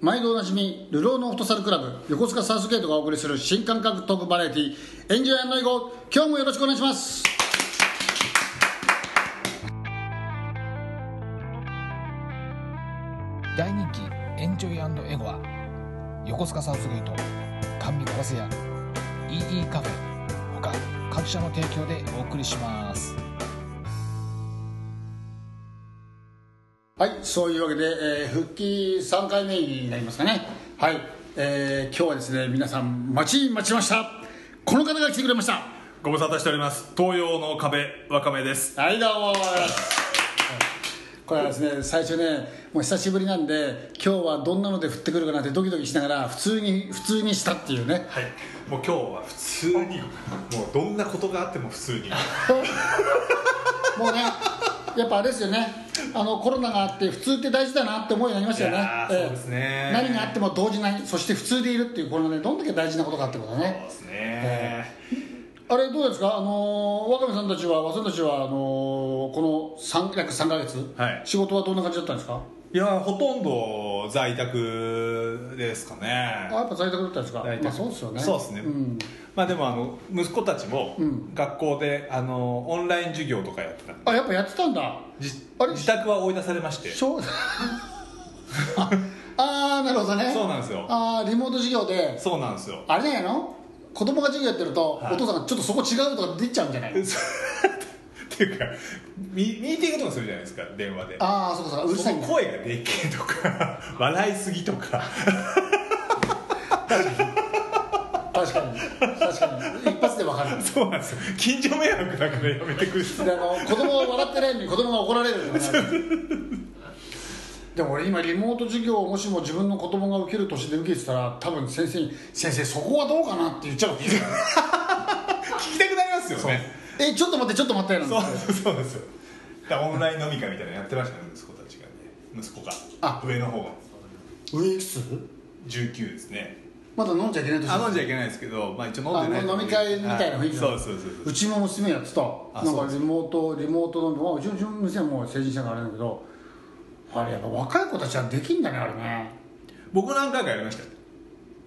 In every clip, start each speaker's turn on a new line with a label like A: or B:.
A: 毎度おなじみ流浪のフットサルクラブ横須賀サウスゲートがお送りする新感覚トークバラエティエンジョイエゴ今日もよろしくお願いします。
B: 大人気エンジョイエゴは横須賀サウスゲート甘味ガラス屋 EE カフェ。他各社の提供でお送りします。
A: はいそういうわけで、えー復帰3回目になりますかね。はい、えー今日はですね皆さん待ちに待ちました。この方が来てくれました。
C: ご無沙汰しております。東洋の壁わかめです。
A: はいどうもこれはですね最初ねもう久しぶりなんで今日はどんなので降ってくるかなってドキドキしながら普通に普通にしたっていうね。
C: はい。もう今日は普通にもうどんなことがあっても普通に。
A: もうねやっぱあれですよねあのコロナがあって普通って大事だなって思うようになりましたよね。
C: そうですね。
A: 何があっても動じないそして普通でいるっていうこれがねどんだけ大事なことかってことだね。
C: そうですね、
A: あれどうですか？あのー若部さんたちは和さんたちはあのーこの3約3か月、
C: はい。
A: 仕事はどんな感じだったんですか？
C: いやほとんど在宅ですか
A: あ
C: ね
A: やっぱ在宅だったんですか？
C: 在宅。
A: まあそうですよね。
C: そうですね。
A: ん。
C: まあでもあの息子たちも
A: うん。
C: 学校であのオンライン授業とかやってたんで。
A: あやっぱやってたんだ。
C: 自宅は追い出されまして。
A: あ あーなるほどね。
C: そうなんですよ。
A: ああリモート授業で。
C: そうなんですよ。
A: あれじゃないの？子供が授業やってると、
C: はい。
A: お父さんがちょっとそこ違うとか出ちゃうんじゃない？
C: っていうかミミーティングとかするじゃないですか電話で。
A: ああそうかそうかうるさい
C: 声がでけえとか 笑いすぎとか。
A: 確かに。確かに。一発で分かる。
C: そうなんですよ。近所迷惑だからやめてくれ
A: であの子供が笑ってないのに子供が怒られるとかねでも俺今リモート授業をもしも自分の子供が受ける年で受けてたら多分先生に「先生そこはどうかな?」って言っちゃう
C: 聞きたくなりますよね
A: えちょっと待ってちょっと待って
C: そう
A: て
C: そうです。よだオンライン飲み会みたいなのやってましたね息子たちがね。息子が。
A: あ。
C: 上の方が。
A: 上いくつ
C: 19ですね。
A: まだ飲んじゃいけない年
C: あ飲んじゃいけないですけど、まあ、一応飲んでない
A: あ飲み会みたいな雰囲気
C: そうそうそうそう
A: う。ちも娘やってた
C: あ
A: なんかリモートリモート飲んでまあうちの娘はもう成人したからあれだけどあれやっぱ若い子たちはできんだねあれね。
C: 僕何回かやりました。よ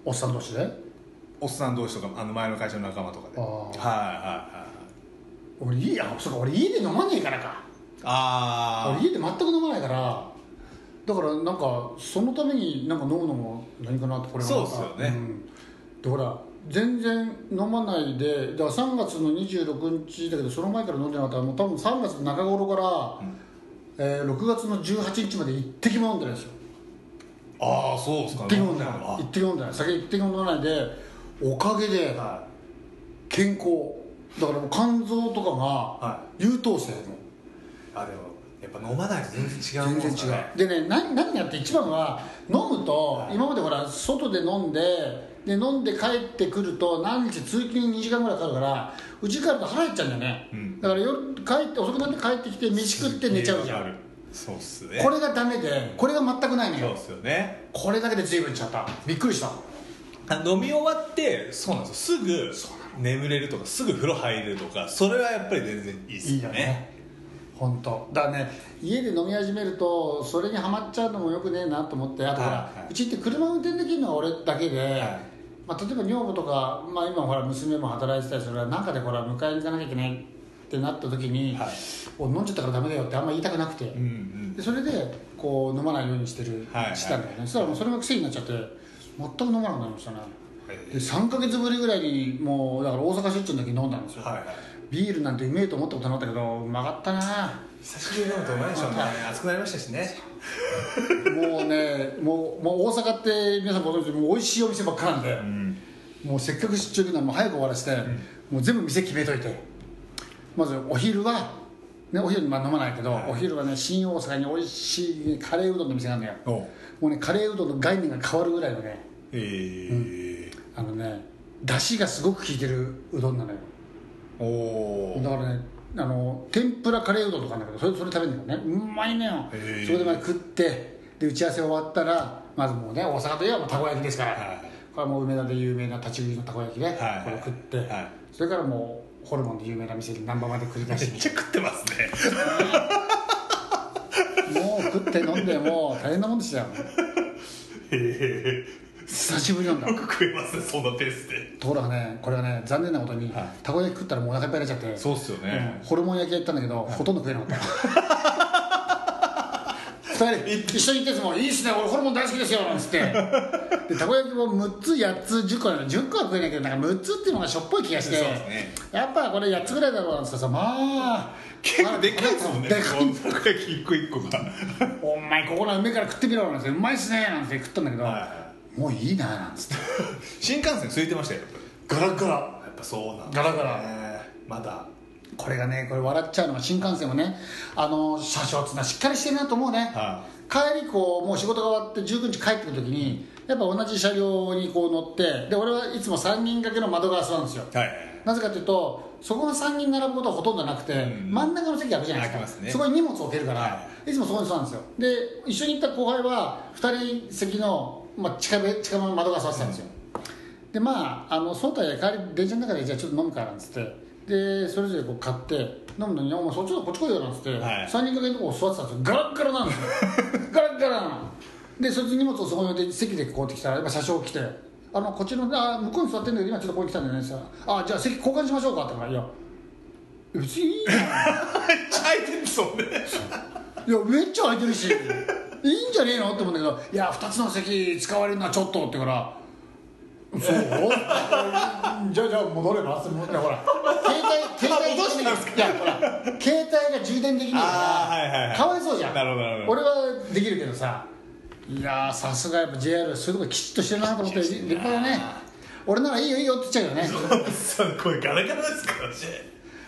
A: おっさん同士で？
C: おっさん同士とかあの前の会社の仲間とかで。はいはい
A: 俺いいあそうか俺家で飲まねえからか。
C: あ
A: 俺家で全く飲まないから。だからなんかそのためになんか飲むのも何かなってこれは。
C: そうっすよね。
A: ん、でほら全然飲まないでだから3月の26日だけどその前から飲んでなかったらもう多分3月中頃から、えー6月の18日まで一滴も飲んでないですよ
C: ああそうですか。
A: 一滴も飲んでない
C: あ。
A: 一滴飲んでない酒一滴も飲まないでおかげで
C: は
A: 健康だからもう肝臓とかが
C: は
A: 優等生の
C: いあでもやっぱ飲まないと全然違うもん
A: 全然違う。でね何何やって一番は飲むと、
C: はい。
A: 今までほら外で飲んでで飲んで帰ってくると何日通勤2時間ぐらいかかるからうち帰ると腹減っちゃうんだよね、
C: うん。
A: だから夜帰って遅くなって帰ってきて飯食って寝ちゃうじゃん。
C: そうっすね。
A: これがダメでこれが全くないのよ。
C: そうっすよね。
A: これだけで随分ちゃった。びっくりした。
C: あ飲み終わってそうなんですよ。すぐ眠れるとかすぐ風呂入れるとかそれはやっぱり全然いいっす
A: い
C: よね。
A: いよね。本当。だからね家で飲み始めるとそれにはまっちゃうのもよくねえなと思ってあとほら、
C: はいはい。う
A: ちって車運転できるのは俺だけで、
C: い。
A: まあ、例えば女房とか、まあ、今ほら娘も働いてたりするから中でほら迎えに行かなきゃいけないってなった時に、
C: はい。
A: お飲んじゃったからダメだよってあんま言いたくなくて、
C: うんうん。
A: でそれでこう飲まないようにしてる、
C: はいはい。
A: したんだよね。そしたらもうそれが癖になっちゃって全く飲まなくなりましたね。
C: はい
A: で3か月ぶりぐらいにもうだから大阪出張の時に飲んだんですよ、
C: はいはい。
A: ビールなんてうめえと思ったことなかったけどうまかったな。
C: 久しぶりに飲むとうまいでしょうね。熱くなりましたしね。
A: もうねもうもう大阪って皆さんご存知でもう美味しいお店ばっかなんで、
C: うん。
A: もうせっかく出張行くのはもう早く終わらせて、もう全部店決めといて。まずお昼は、ね、お昼にまあ飲まないけど、
C: はい。
A: お昼はね新大阪に美味しいカレーうどんの店があるのよ。
C: お
A: もうねカレーうどんの概念が変わるぐらいのね。
C: えー
A: あのね出汁がすごく効いてるうどんなのよ。
C: おお
A: だからねあの天ぷらカレーうどんとかあるんだけどそれそれ食べるんだよね。うまいのよ。それでまあ食ってで打ち合わせ終わったらまずもうね大阪といえばたこ焼きですから、
C: はい。
A: これはもう梅田で有名な立ち食いのたこ焼きね、
C: はい。
A: これ食って、
C: はい。
A: それからもうホルモンで有名な店に難波まで繰り返
C: めっ
A: して
C: ちゃ食ってますね。
A: もう食って飲んでもう大変なもんでしたよ。
C: え
A: 久しぶりなんだ。
C: よく食えますねそんなペースで。
A: ところがね。これがね残念なことに、
C: はい。
A: たこ焼き食ったらもうお腹いっぱいになっちゃって。
C: そうっすよね。
A: うん。ホルモン焼き屋行ったんだけど、ほとんど食えなかった。二人一緒に行っても「いいっすね俺ホルモン大好きですよ」なんつって。でたこ焼きも6つ8つ10個なの。10個は食えないけどなんか6つっていうのがしょっぽい気がして。
C: そうですね。
A: やっぱこれ8つぐらいだろうなんつってさ。まあ
C: 結構でかいですもんね。
A: でかい
C: たこ焼き一個一個が。
A: お前ここの梅から食ってみろなんつって。うまいっすねなんて食ったんだけど、
C: は
A: もういいななんつって。
C: 新幹線空いてましたよ。
A: ガラガラ。
C: やっぱそうなん
A: ガラガラ。
C: まだ。
A: これがねこれ笑っちゃうのが新幹線もねあの車掌っつうのはしっかりしてるなと思うね、
C: は
A: 帰りこうもう仕事が終わって19日帰ってくる時にやっぱ同じ車両にこう乗ってで俺はいつも3人掛けの窓ガラスなんですよ。
C: はい。
A: なぜかというとそこが3人並ぶことはほとんどなくて、
C: うん。
A: 真ん中の席空くじゃないですか。
C: ね。
A: そこに荷物を置けるから、、
C: はい。
A: つもそこに座るんです。よで一緒に行った後輩は2人席の、まあ、近め近めの窓ガラス座ってたんですよ、でまああの総体帰り電車の中でじゃあちょっと飲むからなんつって。でそれぞれこう買って飲むのに「お前そっちのこっち来いよ」なんつって、
C: はい。
A: 3人掛けのとこ座ってたんですよ。ガラッガラなんですよ。ガラッガラなのでそいつ荷物をそこに置いて席でこうやってきたらやっぱ車掌来て「あのこっちのあ向こうに座ってんだけど今ちょっとここに来たんだよね」って。言ったら「あじゃあ席交換しましょうか」って言ったら「いや別にいいじゃん。
C: めっちゃ空いてるんですもんね。
A: いやめっちゃ空いてるしいいんじゃねえの？って思うんだけど「いや2つの席使われるのはちょっと」って言うから「そう？じゃあじゃあ戻れば?」って思って ほら携帯携帯
C: 戻したんです
A: いやほら携帯が充電できないから、
C: はいはいはい。
A: かわいそうじゃん。
C: なるほどなるほど。
A: 俺はできるけどさいやーさすがやっぱ JR そういうとこきちっとしてるなと思って立派だね。俺ならいいよいいよって言っちゃうよね。
C: そう声ガラガラですからね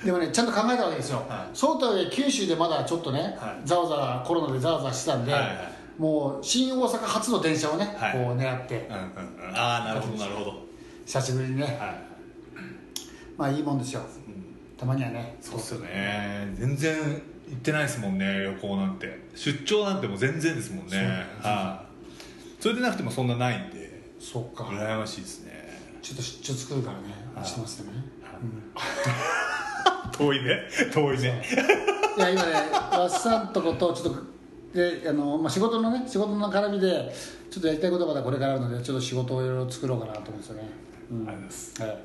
A: でもねちゃんと考えたわけですよ、
C: はい。
A: そうとはいえ九州でまだちょっとね、
C: はい。
A: ざわざわコロナでざわざわしてたんで、
C: はいはい。
A: もう新大阪初の電車をね、
C: はい。
A: こう狙って。
C: うんうんうん。ああなるほどなるほど。
A: 久しぶりにね、
C: はい。
A: まあいいもんですよ、たまにはね。
C: そうっすよね。全然行ってないですもんね旅行なんて。出張なんてもう全然ですもんね。はい。それでなくてもそんなないんで。
A: そうか。
C: 羨ましいですね。
A: ちょっと出張作るからね。
C: はい。
A: してますね、
C: 遠いね。遠いね。
A: いや今ねわっさんとことちょっとであの、まあ、仕事のね仕事の絡みでちょっとやりたいことがまだこれからあるのでちょっと仕事をいろいろ作ろうかなと思うんですよね、うん。
C: ありがとうございます。
A: はい。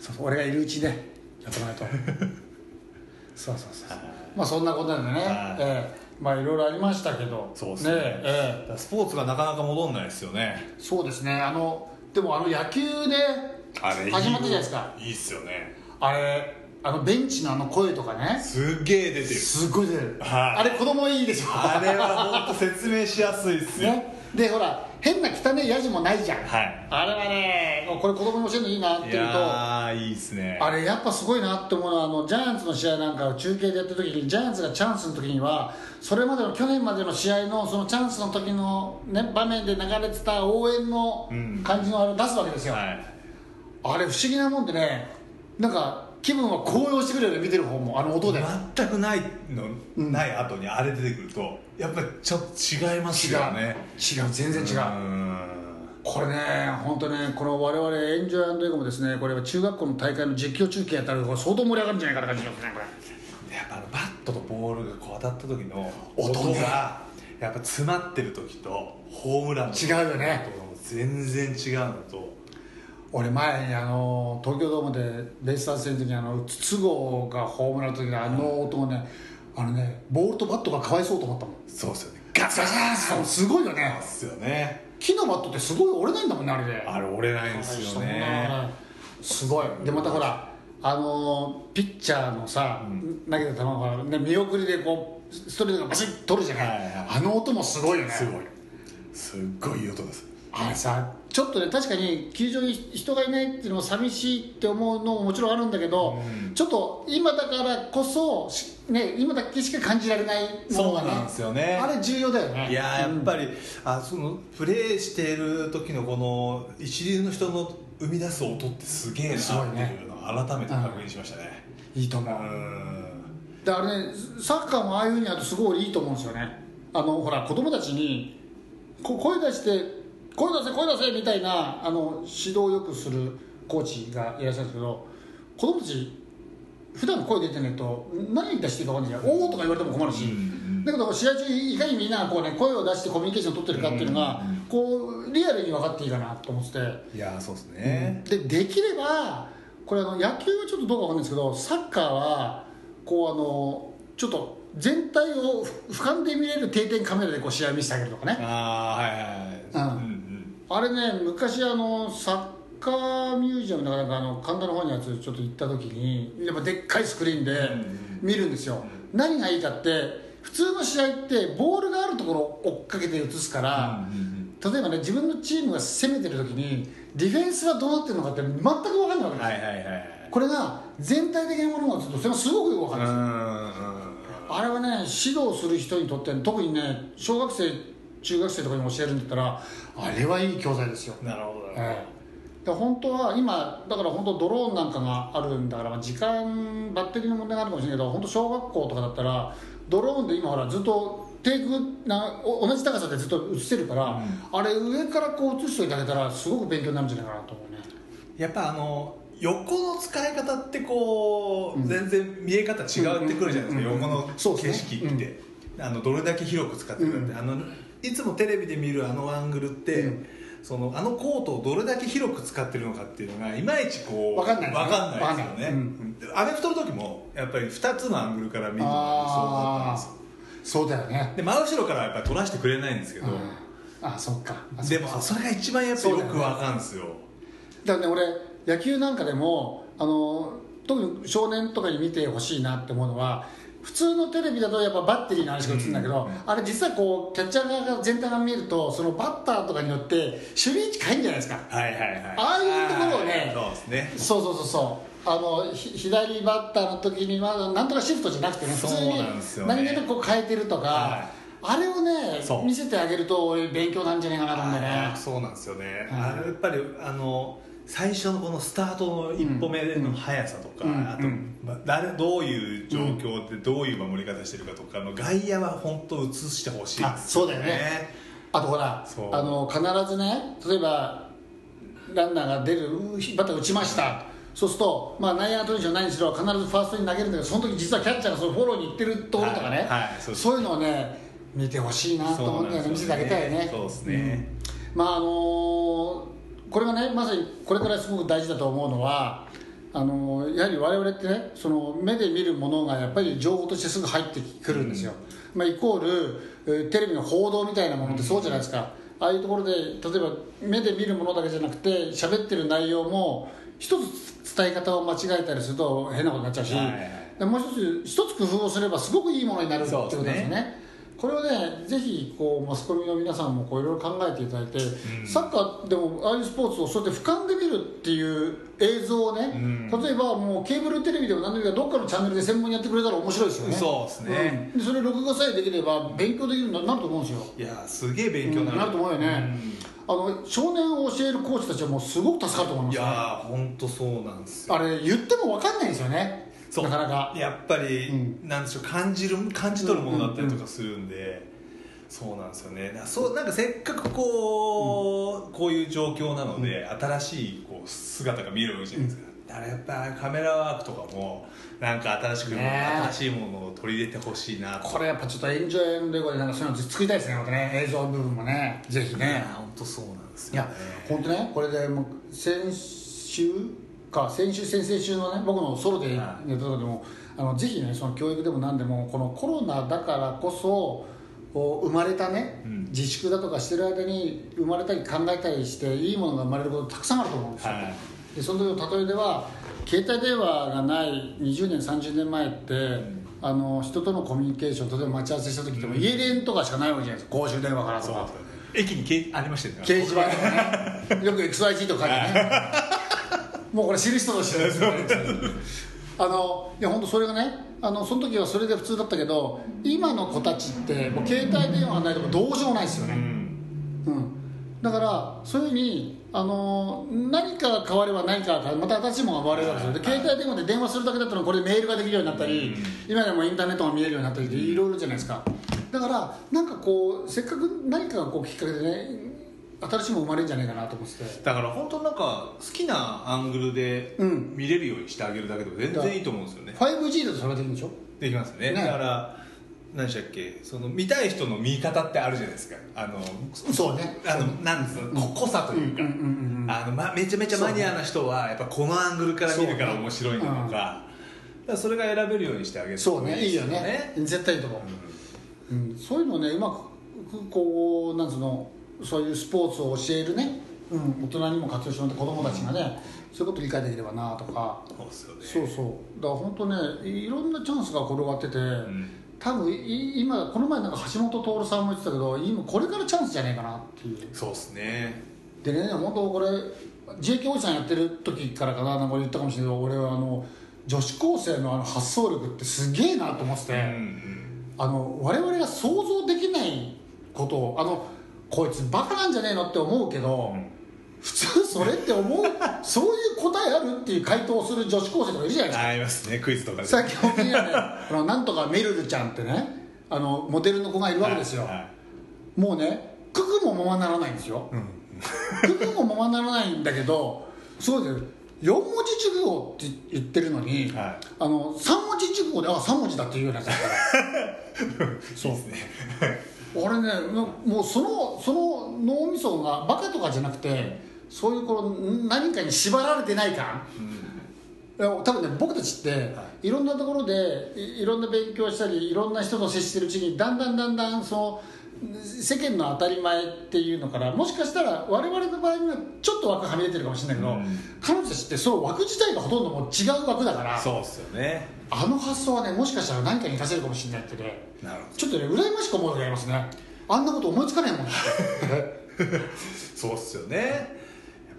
A: そうそう俺がいるうちねやってもらえと。そうそうそうそう。まあそんなことでね、
C: はい。
A: ええ。まあいろいろありましたけど。
C: そうですね。
A: ええ
C: スポーツがなかなか戻んないですよね。
A: そうですね。あのでもあの野球で始まったじゃないですか。
C: いいっすよね。
A: あれあのベンチのあの声とかね。
C: すっげえ出てる。
A: すっごい出る、
C: はい。
A: あれ子供いいでしょ
C: あれは本当説明しやすいっすよ、
A: ね。でほら変な汚いヤジもないじゃん、
C: はい。
A: あれはねこれ子供に教えるのいいなって
C: い
A: いうと
C: やーいいっすね。
A: あれやっぱすごいなって思うのはあのジャイアンツの試合なんかを中継でやった時にジャイアンツがチャンスの時にはそれまでの去年までの試合のそのチャンスの時の、ね、場面で流れてた応援の
C: うん。
A: 感じのあれを出すわけですよ、
C: はい。
A: あれ不思議なもんでねなんか気分は高揚してくれるよね見てる方もあの音で、
C: 全くないの、
A: うん。
C: ない後にあれ出てくるとやっぱりちょっと違います
A: 違う
C: よね。
A: 違う。全然違う、
C: ん。
A: これね本当ねこの我々エンジョイエゴもですねこれは中学校の大会の実況中継やったらこれ相当盛り上がるんじゃないかな感じしますねこれ。
C: やっぱあのバットとボールがこう当たった時の
A: 音
C: が。やっぱ詰まってる時とホームランの時
A: 違うよね。
C: 全然違うのと
A: 俺前にあの東京ドームでベイスターズ戦の時にあの筒香がホームランの時のあの音をねあのねボールとバットがかわいそうと思ったもん。
C: そうっすよね。
A: ガツガツガツすごいよね。
C: ですよね。
A: 木のバットってすごい折れないんだもんねあれで。
C: あれ折れないんですよね。
A: すごい。でまたほらあのピッチャーのさ、投げた球が、ね、見送りでこうストレートがバシッと取るじゃない、
C: はいはい。
A: あの音もすごいよね。
C: すごい。すっごいいい音です
A: あれさちょっとね確かに球場に人がいないっていうのも寂しいって思うのももちろんあるんだけど、
C: うん。
A: ちょっと今だからこそしね今だけしか感じられないものがね
C: そうなんですよね。
A: あれ重要だよね。
C: いやーやっぱ
A: り、
C: り、あそのプレーしている時のこの一流の人の生み出す音ってすげえなって
A: すごい
C: うのを改めて確認しましたね。
A: いいと思う、
C: うん。
A: であれねサッカーもああいうふうにやるとすごいいいと思うんですよね。あのほら子供たちにこ声出して声出せ声出せみたいなあの指導をよくするコーチがいらっしゃるんですけど子供たち普段声出てないと何出していいか分かんないじゃん「おお」とか言われても困るし、
C: うん
A: だけど試合中いかにみんながこう、ね、声を出してコミュニケーションを取ってるかっていうのが、こうリアルに分かっていいかなと思ってて、
C: いやそうですね、
A: でできればこれあの野球はちょっとどうかわかんないですけどサッカーはこうあのちょっと全体を俯瞰で見れる定点カメラでこう試合見せてあげるとかね。
C: ああはいはい。
A: うんあれね昔あのサッカーミュージアムだからあの神田の方のやつちょっと行った時にやっぱでっかいスクリーンで見るんですよ、何がいいかって普通の試合ってボールがあるところを追っかけて映すから、
C: うんうん
A: 例えばね自分のチームが攻めてる時にディフェンスはどうなってるのかって全く分かんないわけですよ、
C: はいはいはいはい。
A: これが全体的なものがちょっとそれがすごくよく分かるんですよ、
C: うん
A: あれはね指導する人にとって特にね小学生中学生とかに教えるんだったらあれはいい教材ですよ、
C: なるほど。
A: ええ。で本当は今だから本当ドローンなんかがあるんだからまあ時間バッテリーの問題があるかもしれないけど本当小学校とかだったらドローンで今ほらずっとテイクなお同じ高さでずっと映せるから、あれ上からこう映しておいてあげたらすごく勉強になるんじゃないかなと思うね。
C: やっぱあの横の使い方ってこう、
A: うん。
C: 全然見え方違ってくるじゃないですか、
A: うんうんうん
C: 横の景色って、あのどれだけ広く使ってるかって、
A: うん。
C: あのいつもテレビで見るあのアングルって、
A: うん。
C: そのあのコートをどれだけ広く使ってるのかっていうのがいまいちこう
A: わかんないです
C: よね、
A: うん
C: アメフトの時もやっぱり2つのアングルから見るのがそうだったんですよ。
A: そうだよね。
C: で真後ろからはやっぱり撮らせてくれないんですけど、
A: うん。あそっか。あ
C: でも
A: そ
C: れが一番やっぱりよくわかるんですよ。
A: だからね俺野球なんかでもあの特に少年とかに見てほしいなって思うのは普通のテレビだとやっぱバッテリーの話が映るんだけど、あれ実はこうキャッチャー側が全体が見えるとそのバッターとかによって守備位置変えるんじゃないですか。
C: はいはいはい。
A: ああいうところをね
C: そうですね。
A: そうそうそうそう。あのひ左バッターの時にはなんとかシフトじゃなくてね普通に何気なくこう変えてるとか、
C: は
A: あれをね見せてあげると俺勉強なんじゃないかなと思うんだよね。
C: そうなんですよね、
A: はい
C: あれやっぱりあの最初のこのスタートの一歩目の速さとか、
A: うん。
C: あと、
A: うん。
C: まあ誰どういう状況でどういう守り方してるかとかの外野は本当映してほしいです
A: あそうだよね。あとほらあの必ずね例えばランナーが出るうバッター打ちました。そうすると、まあ、内野が取るにしろ何にしろ必ずファーストに投げるんだけどその時実はキャッチャーがそのフォローに行ってるところとかね、
C: はいはいそう
A: そういうのをね見てほしいなと思うんだよね。見せてあげたいね。
C: そうですね、
A: まああのこれがねまさにこれからすごく大事だと思うのはあのやはり我々ってねその目で見るものがやっぱり情報としてすぐ入ってくるんですよ、まあ、イコールえーテレビの報道みたいなものってそうじゃないですか、ああいうところで例えば目で見るものだけじゃなくて喋ってる内容も一つ伝え方を間違えたりすると変なことになっちゃうし、
C: はいはい
A: でもう一つ一つ工夫をすればすごくいいものになるってことですよねこれをねぜひこうマスコミの皆さんもこういろいろ考えていただいて、サッカーでもああいうスポーツをそうやって俯瞰できるっていう映像をね、
C: ん。
A: 例えばもうケーブルテレビでも何でもいいからどっかのチャンネルで専門にやってくれたら面白いですよね。
C: そうですね。
A: うん。でそれ録画さえできれば勉強できるようになると思うんですよ。
C: いやすげえ勉強になる、
A: なると思うよね、あの少年を教えるコーチたちはもうすごく助かると思いますね。
C: いやー本当そうなんですよ。
A: あれ言っても分かんないんですよね
C: そう。
A: なかなか。
C: やっぱり、
A: う
C: なんでしょう感じる感じ取るものだったりとかするんで、そうなんですよね。そうなんかせっかくこう、こういう状況なので、新しいこう姿が見えるわけじゃないですか、だからやっぱカメラワークとかもなんか新しく、
A: ね
C: 新しいものを取り入れてほしいなと。
A: これやっぱちょっとエンジョイエンドレゴでなんかそういうの作りたいですねまたね。映像部分もね。ぜひ
C: い
A: ね
C: や本当そうなんです
A: いや
C: よね
A: 本当ね。これでもう先週か先週先々週のね僕のソロでやった時でもあのぜひねその教育でも何でもこのコロナだからこそ生まれたね、
C: うん。
A: 自粛だとかしてる間に生まれたり考えたりしていいものが生まれることたくさんあると思うんですよ、
C: はい。
A: でその時の例えでは携帯電話がない20年30年前って、あの人とのコミュニケーション例えば待ち合わせした時っても家電とかしかないわけじゃないですか。公衆電話からとか。
C: 駅にけありましたよね。
A: 掲示板とかね。よく XYG とか書いてねもうこれ知る人ぞ知る。ですよねあのいや本当それがねあのその時はそれで普通だったけど今の子たちってもう携帯電話がないともうどうしようもないですよね、
C: うん。
A: うん、だからそういうふうにあの何かが変われば何かまた新しいものが生まれるわけですよ。で携帯電話で電話するだけだったらこれメールができるようになったり、今でもインターネットが見えるようになったりいろいろじゃないですか。だからなんかこうせっかく何かがこうきっかけでね新しいもの生まれるんじゃないかなと思ってて。
C: だから本当なんか好きなアングルで
A: うん。
C: 見れるようにしてあげるだけでも全然いいと思うんですよね。
A: 5G だとそれができるんでしょ？
C: できますよね。
A: ね。
C: だから何でしたっけ？その見たい人の見方ってあるじゃないですか。あの
A: そうね。
C: あのなんですかこ濃さというか、
A: うんうんうんうん
C: あのま、めちゃめちゃマニアな人はやっぱこのアングルから見るから面白いのとか,、
A: そうね
C: だからそれが選べるようにしてあげると
A: そうね。いいよね。絶対いいと思う、うん、そういうのねうまくこうなんつうの？そういうスポーツを教えるね、うん、大人にも活用してもらって子供たちがね、そういうこと理解できればなとか。
C: そうですよね。
A: そうそう。だから本当ねいろんなチャンスが転がってて、
C: ん。
A: 多分い今この前なんか橋本徹さんも言ってたけど今これからチャンスじゃねえかなっていう。
C: そうですね。
A: でね本当これ JK おじさんやってる時からかななんか言ったかもしれないけど俺はあの女子高生のあの発想力ってすげえなと思ってて、
C: うんうん。
A: あの我々が想像できないことをあのこいつバカなんじゃねえのって思うけど、普通それって思う そういう答えあるっていう回答をする女子高生とかいるじゃないですか。
C: ありますねクイズとかで。
A: 最近本当にね。あのなんとかメルルちゃんってねあのモデルの子がいるわけですよ、
C: はいはい。
A: もうねククもままならないんですよ、ククもままならないんだけどそうですよ。4文字熟語って言ってるのに、
C: はい。
A: あの3文字熟語であ3文字だっていうようなそう
C: ですね
A: 俺ねもうそのその脳みそがバカとかじゃなくてそういうこの何かに縛られてない感、いや多分ね僕たちって、い、ろんなところでいいろんな勉強したりいろんな人と接してるうちにだんだんだんだんその世間の当たり前っていうのからもしかしたら我々の場合にはちょっと枠はみ出てるかもしれないけど、
C: うん。
A: 彼女たちってその枠自体がほとんどもう違う枠だから。
C: そうですよね
A: あの発想はねもしかしたら何かに活かせるかもしれないってねちょっとね羨ましく思う時ありますね。あんなこと思いつかないもん
C: そうっすよね。やっ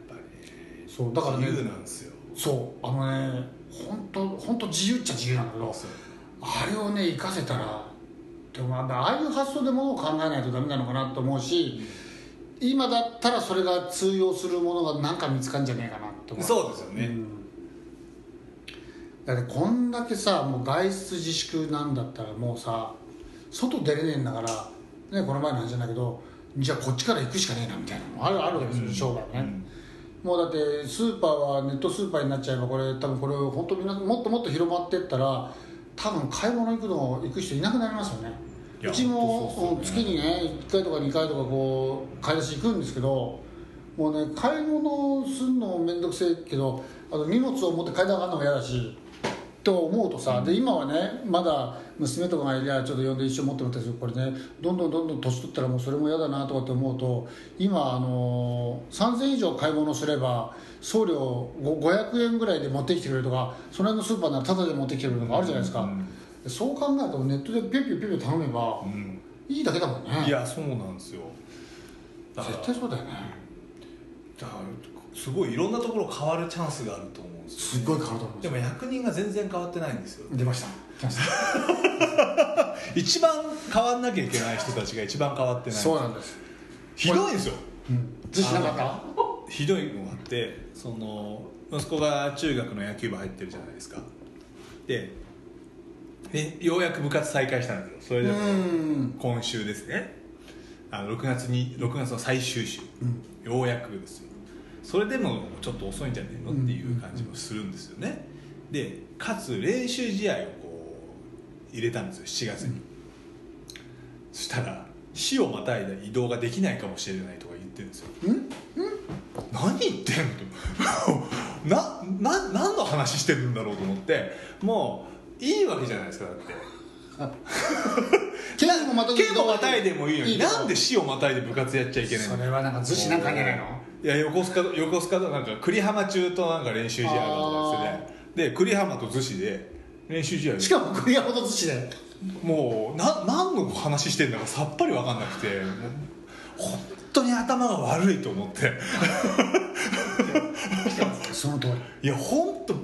C: ぱり
A: そうだからね
C: 自由なんですよ。
A: そうあのね本当本当自由っちゃ自由なんだけどあれをね活かせたらでもまあああいう発想でものを考えないとダメなのかなと思うし、今だったらそれが通用するものが何か見つかるんじゃねえかなって思う
C: そうですよね、
A: うんだってこんだけさもう外出自粛なんだったらもうさ外出れねえんだから、ね、この前の話じゃないけどじゃあこっちから行くしかねえなみたいなのもあるあるわけですよ、商売ね、もうだってスーパーはネットスーパーになっちゃえばこれ多分これ本当みんなもっともっと広まってったら多分買い物行くの行く人いなくなりますよね。うちも月にね1回とか2回とかこう買い出し行くんですけどもうね買い物するのも面倒くせえけどあの荷物を持って階段上がるのも嫌だしと思うとさ、で今はねまだ娘とかがいりゃちょっと呼んで一緒に持ってもらったりする。これねどんどんどんどん年取ったらもうそれも嫌だなとかって思うと今あの3000以上買い物すれば送料ご500円ぐらいで持ってきてくれるとかその辺のスーパーならタダで持ってきてくれるとかあるじゃないですか、
C: うん
A: そう考えるとネットでピュッピュッピュッピュッ頼めば
C: うん。
A: いいだけだもんね。
C: いやそうなんですよ。
A: 絶対そうだよね。
C: だからすごいいろんなところ変わるチャンスがあると思うす
A: ごい変わると思います
C: でも役人が全然変わってないんですよ。
A: 出ました。来ました。
C: 一番変わんなきゃいけない人たちが一番変わってない。
A: そうなんです。
C: ひどいんですよ。
A: うん。ずしなかった
C: ひどいのがあってその息子が中学の野球部入ってるじゃないですか。ででようやく部活再開したんですよ。それでも
A: うん。
C: 今週ですね。あの6月に6月の最終週、ようやくですよそれでもちょっと遅いんじゃねえのっていう感じもするんですよね。でかつ練習試合をこう入れたんですよ7月に、そしたら死をまたいだ移動ができないかもしれないとか言ってるんですよ。何言ってんのなな何の話してるんだろうと思って。もういいわけじゃないですかだって。
A: 剣をまた
C: いでもいいのになんで死をまたいで部活やっちゃいけないの？
A: それはなんか逗子なんかあんじゃないの？
C: いや横須賀横須賀となんか栗浜中となんか練習試合だとかですよね。で栗浜と逗子で練習試合
A: しかも栗山と逗子で
C: もうな何の話してんだかさっぱり分かんなくて本当に頭が悪いと思って。
A: その通り。
C: いや本当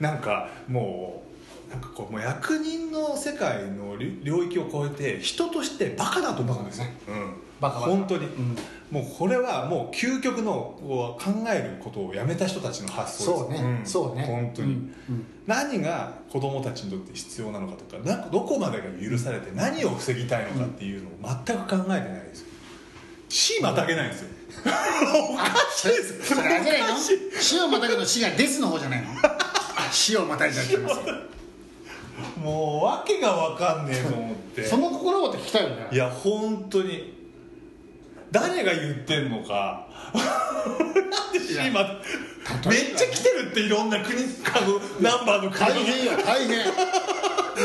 C: なんかもうなんかこうもう役人の世界の領領域を超えて人としてバカだと思うんですね、うん、
A: バカバカ。
C: 本当に、もうこれはもう究極の考えることをやめた人たちの発想です。
A: そうね、
C: ん。
A: そうね。
C: 本当に、
A: うん。うん。
C: 何が子供たちにとって必要なのかとかなどこまでが許されて何を防ぎたいのかっていうのを全く考えてないです。よ死またげないんですよ。おかしいです
A: それあれじゃない死をまたぐの死がデスの方じゃないの？死をまたいじゃってますよ
C: もう訳が分かんねえと思って。
A: その心はって聞きたいよね。
C: いや本当に。誰が言ってんのか。なんでシーマめっちゃ来てるっていろんな国あのナンバーの国。
A: 大変よ大変。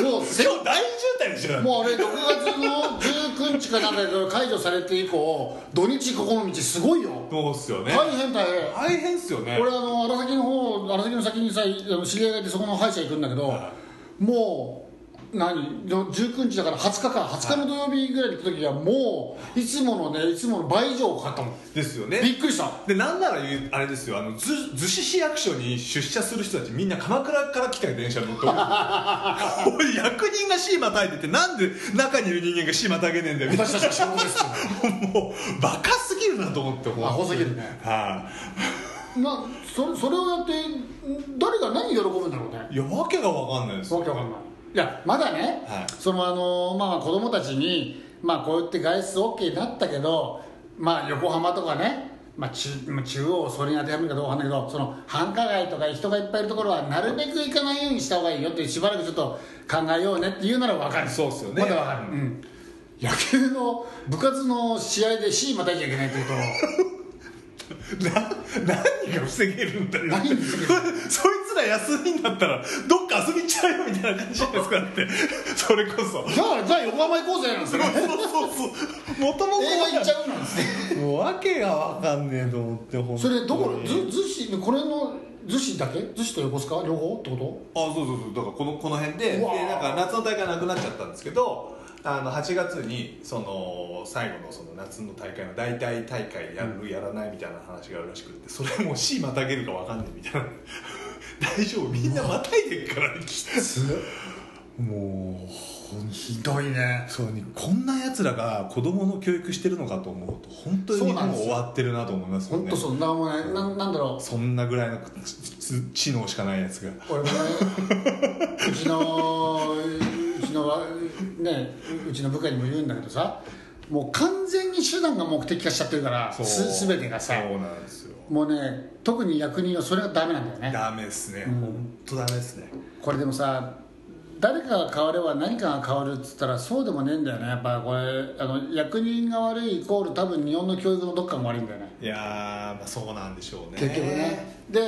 A: もうせ
C: 今日大渋滞でしょ。
A: もうあれ6月の19日かなんかで解除されて以降土日ここの道すごいよ。
C: そうっすよね。
A: 大変大変。
C: 大変っすよね。
A: 俺あの荒崎の方荒崎の先にさあの知り合いがいてそこの歯医者行くんだけど、
C: は
A: もう何？19日だから20日か。20日の土曜日ぐらいに行く時はもういつものねい。つもの倍以上かかったもん
C: ですよね。
A: びっくりした。
C: でなんならあれですよ。あのず逗子市役所に出社する人たちみんな鎌倉から来たよ電車乗って 役人がシーまたいでてなんで中にいる人間がシーまたげねえんだよ
A: 私たちが仕事ですよ。
C: な もうバカすぎるなと思って
A: アホすぎるね。
C: はい、
A: なそれそれをやって誰が何喜ぶんだろうね。
C: いやわけが分かんないです
A: わけわかんない。いやまだね、
C: はい。
A: そのあのまあ子供たちにまあこうやって外出 OK になったけどまあ横浜とかねまあ、中まあ中央それに当てはめるかどうかわかんないけどその繁華街とか人がいっぱいいるところはなるべく行かないようにした方がいいよってしばらくちょっと考えようねって言うなら分かる。
C: そうっすよね。
A: まだ分かる、うん、野球の部活の試合で C またいちゃいけないっていうと
C: な何が防げるんだよ
A: 何に防げる
C: そいつら休みになったらどっか遊び行っちゃうよみたいな感じじゃないですかだって。それこそ。
A: じゃあじゃあ横浜行こうぜなんですよ
C: そうそうそうもともと
A: 映画行っちゃうなんですね。
C: もう訳が分かんねえと思って本当に。
A: それどこず逗子これの逗子だけ？逗子と横須賀？両方ってこ
C: あそうそうそう。だからこのこの辺ででなんか夏の大会なくなっちゃったんですけどあの8月にその最後のその夏の大会の大体大会やる、やらないみたいな話があるらしくってそれもう C またげるか分かんないみたいな。大丈夫？みんなまたいでるからきつもう
A: とひどいね。
C: そうにこんなやつらが子供の教育してるのかと思うと本当に日本
A: そう
C: 終わってるなと思いますよね。
A: 本当そうだからもうねななんだろう。
C: そんなぐらいのつ知能しかないやつが。
A: 俺もねうちのうちのわねうちの部下にも言うんだけどさもう完全に手段が目的化しちゃってるから
C: そう。
A: す全てがさ
C: そうなんですよ。
A: もうね特に役人はそれがダメなんだよね。
C: ダメですね、
A: うん。
C: 本当ダメですね。
A: これでもさ誰かが変われば何かが変わるっつったらそうでもねえんだよね。やっぱこれあの役人が悪いイコール多分日本の教育のどっかが悪いんだよね。
C: いやー、まあ、そうなんでしょうね。
A: 結局ね。で、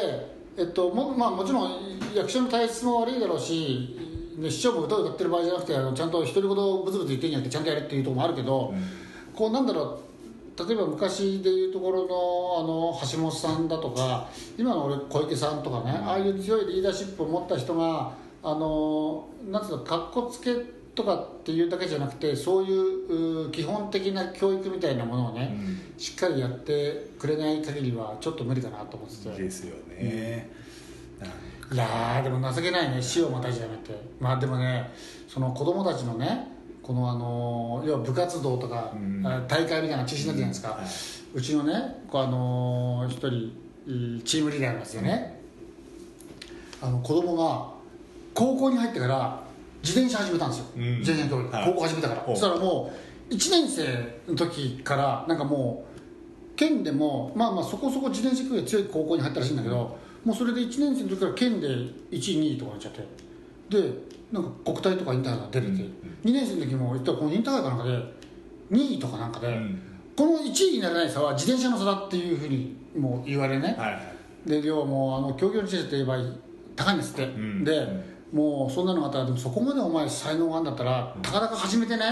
A: えっともまあ、もちろん役所の体質も悪いだろうし、ね、市長も歌を歌ってる場合じゃなくてあのちゃんと独り言をブツブツ言ってんじゃなくてちゃんとやれっていうところもあるけど、こうなんだろう例えば昔でいうところのあの橋本さんだとか今の俺小池さんとかね、ああいう強いリーダーシップを持った人があのなんつうのかっこつけとかっていうだけじゃなくてそういうう基本的な教育みたいなものをね、しっかりやってくれない限りはちょっと無理かなと思ってて。
C: ですよね、
A: いやーでも情けないね。死をまたいじゃなくて。まあでもねその子供たちのねこのあの要は部活動とか、
C: うん。
A: あ大会みたいな中止になってるじゃないですか、
C: はい。う
A: ちのねこうあの一人チームリーダーなんですよね、あの子供が高校に入ってから自転車始めたんですよ、
C: うん。
A: 自転車教育、
C: はい。
A: 高校始めたから。
C: ほ
A: そうしたらもう1年生の時からなんかもう県でもまあまあそこそこ自転車教育が強い高校に入ったらしいんだけど、もうそれで1年生の時から県で1位2位とかなっちゃって。でなんか国体とかインターハイが出てて、
C: うん
A: 2年生の時も言ったらこのインターハイかなんかで2位とかなんかで、
C: うん。
A: この1位になれない差は自転車の差だっていうふうにもう言われね、
C: はいはい。
A: で要はもうあの競技の自転車って言えば高いんですって、
C: ん。
A: で、もうそんなのがあったらでもそこまでお前才能があるんだったら、たかだか始めてね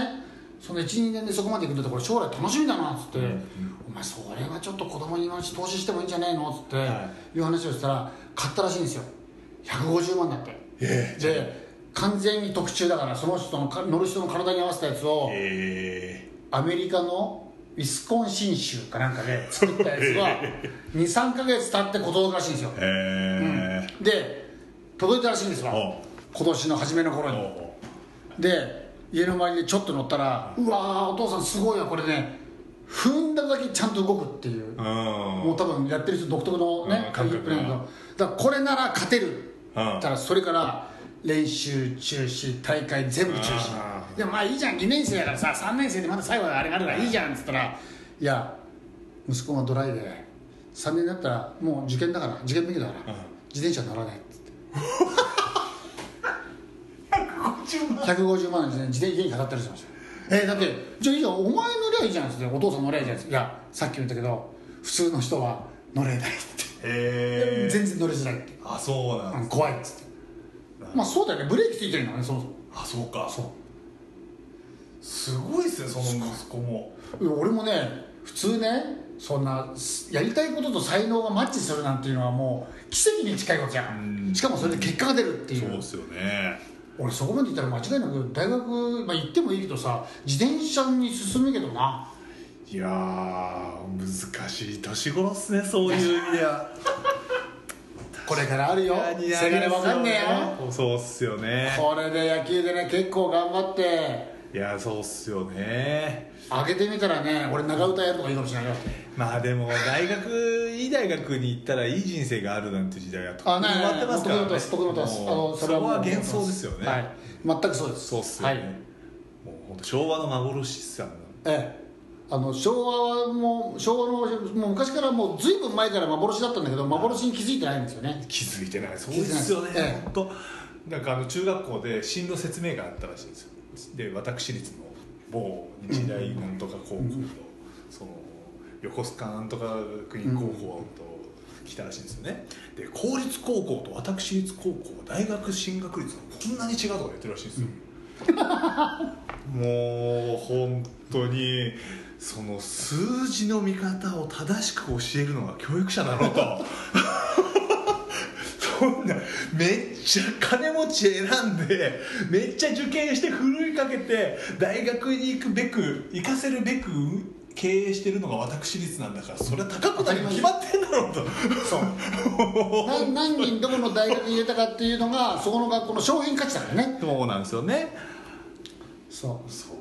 A: その12年でそこまで行くんだったらこれ将来楽しみだなっつって、お前それはちょっと子供に今のうち投資してもいいんじゃないのっつって、、
C: はい。
A: う話をしたら買ったらしいんですよ。150万だって。
C: え
A: で完全に特注だからその人のか乗る人の体に合わせたやつを
C: え
A: アメリカのウィスコンシン州かなんかで 作ったやつは23か月経って届くらしいんですよ。
C: ー、え。
A: で届いたらしいんですわ。今年の初めの頃
C: ー、
A: に。
C: お
A: で家の周りでちょっと乗ったらうわーお父さんすごいわこれね踏んだだけちゃんと動くっていう。
C: うん。
A: もう多分やってる人独特のね
C: うん感覚
A: プレーだだからこれなら勝てる。
C: うん。
A: たらそれから練習中止大会全部中止。
C: あ
A: でもまあいいじゃん2年生だからさ3年生でまだ最後あれがあるからいいじゃんっつったらいや息子がドライで3年になったらもう受験だから受験勉強だから
C: うん。
A: 自転車乗らないっつって。
C: 50 150万。
A: 150万円で自転家にかかったりしました。えーだってじゃあいいじゃん。お前乗りゃいいじゃん。ってお父さん乗りゃいいじゃん。いやさっきも言ったけど普通の人は乗れないって、
C: へえ
A: 全然乗りづらいって、
C: あそうなん
A: うん
C: です
A: 怖いっつって。まあそうだよね。ブレーキついてるんだねそもそも。
C: あそうか。
A: そう。
C: すごいっすねその息子も。
A: 俺もね普通ねそんなやりたいことと才能がマッチするなんていうのはもう奇跡に近いことじゃん。
C: うん。
A: しかもそれで結果が出るっていう。
C: そうっすよね
A: 俺そこまで行ったら間違いなく大学、まあ、行ってもいいけどさ自転車に進むけどな。い
C: やー難しい年頃っすねそういう意味では。
A: これからあるよ。せがれわかんねえよ。
C: そうっすよね。
A: これで野球でね結構頑張って
C: いやそうっすよね。
A: 開けてみたらね俺長唄やるとかいいかもしれないよ。
C: まあでも大学いい大学に行ったらいい人生があるなんて時代がと
A: あない
C: 終わってますからね。
A: 僕のことです僕のことです。あ
C: も
A: の
C: うそれは幻想ですよね、
A: はい。全くそうです。
C: そうっすよね、
A: はい。
C: もう本当昭和の幻っすよ
A: ええ。あの昭和はもう昭和のもう昔からもうずいぶん前から幻だったんだけど幻に気づいてないんですよね。
C: 気づいてない。そうですよね、
A: ええ。
C: 本当なんかあの中学校で進路説明があったらしいんですよで私立の某日大なんとか高校と、その横須賀なんとか国高校と来たらしいんですよね。で公立高校と私立高校大学進学率がこんなに違うとか言ってるらしいんですよ、もう本当にその数字の見方を正しく教えるのが教育者なのと。そんなめっちゃ金持ち選んでめっちゃ受験してふるいかけて大学に行くべく行かせるべく経営してるのが私立なんだからそれは高くなるに決まってんだろうと。
A: そう。何何人どこの大学に入れたかっていうのがそこの学校の商品価値だからね。
C: そうなんですよね。
A: そう。
C: そう。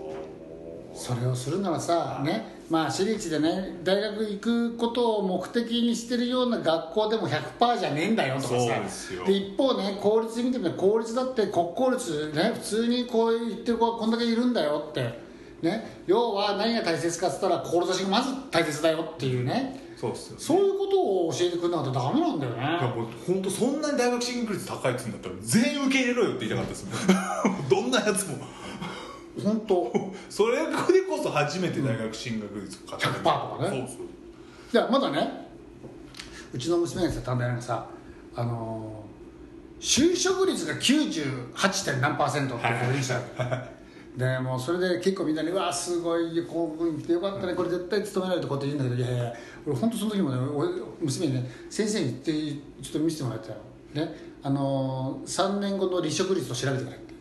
A: それをするならさねまあ私立でね大学行くことを目的にしてるような学校でも100%じゃねえんだよとかさ。
C: そうですよ。
A: 一方ね公立見てみて公立だって国公立ね普通にこう言ってる子はこんだけいるんだよって。ね。要は何が大切かっつったら志がまず大切だよっていうね。
C: そうっすよね。
A: そういうことを教えてくれなかったらダメなんだよ
C: いや
A: ね
C: もう本当そんなに大学進学率高いっつうんだったら全員受け入れろよって言いたかったですもん。どんなやつも
A: 本当。
C: それでこそ初めて大学進学率を勝
A: 100%とかね。
C: そうそう。
A: いやまだねうちの娘が言ってた短大がさあのー就職率が 98. 何パーセントってことにした でもうそれで結構みんなに「うわすごい高校に来てよかったねこれ絶対勤めないとこうやって言うんだけどいやいや俺本当その時もね俺娘にね先生に言ってちょっと見せてもらったよ。ねあのー、3年後の離職率を調べてくれって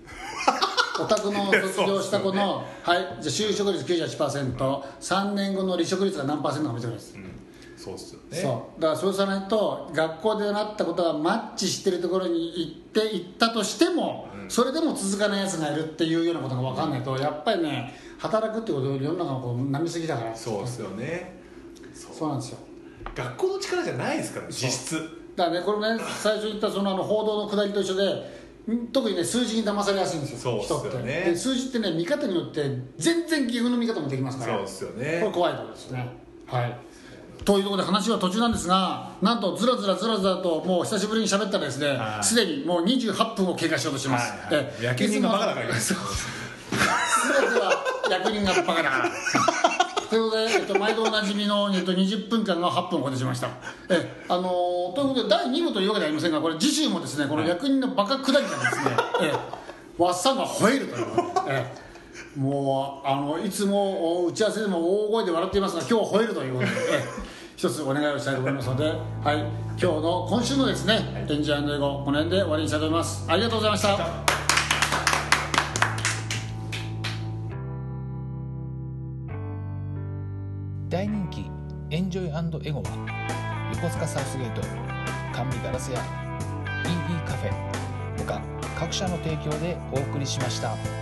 A: お宅の卒業した子の、はいじゃあ就職率 98%3 年後の離職率が何パーセントか見てくれです
C: うん。そうっすよね。
A: そう。だからそうさないと学校でなったことがマッチしてるところに行って行ったとしても、それでも続かないやつがいるっていうようなことが分かんないとやっぱりね働くってことを世の中のこう波すぎだから。
C: そうっすよね。
A: そう。なんですよ。
C: 学校の力じゃないですから実質。
A: だからねこれね最初言ったそのあの報道のくだりと一緒でん特にね数字に騙されやすいんですよ
C: そうっすよね。
A: 人って。で数字ってね見方によって全然岐阜の見方もできますから。
C: そうっすよ
A: これ
C: ね
A: 怖いところですね。はい。というところで話は途中なんですがなんとずらずらずらずらともう久しぶりに喋ったらですね
C: はい。
A: すでにもう28分を経過しようとしてます、
C: はいはい。
A: え
C: 野球人がバカだから。言う。
A: そう全ては役人がバカだからということで、えっと、毎度おなじみの、えっと、20分間が8分を超えてしました。えあのーということで第2部というわけではありませんがこれ次週もですねこの役人のバカ下りがですね、えわっさんが吠えるという、えもうあのいつも打ち合わせでも大声で笑っていますが今日吠えるということで、え一つお願いをしたいと思いますので、はい、今日の今週のですね「エンジョイ英語」この辺で終わりにしたいと思います。ありがとうございました。
B: ジョイエゴは横須賀サウスゲート甘味ガラス屋 EE カフェ他各社の提供でお送りしました。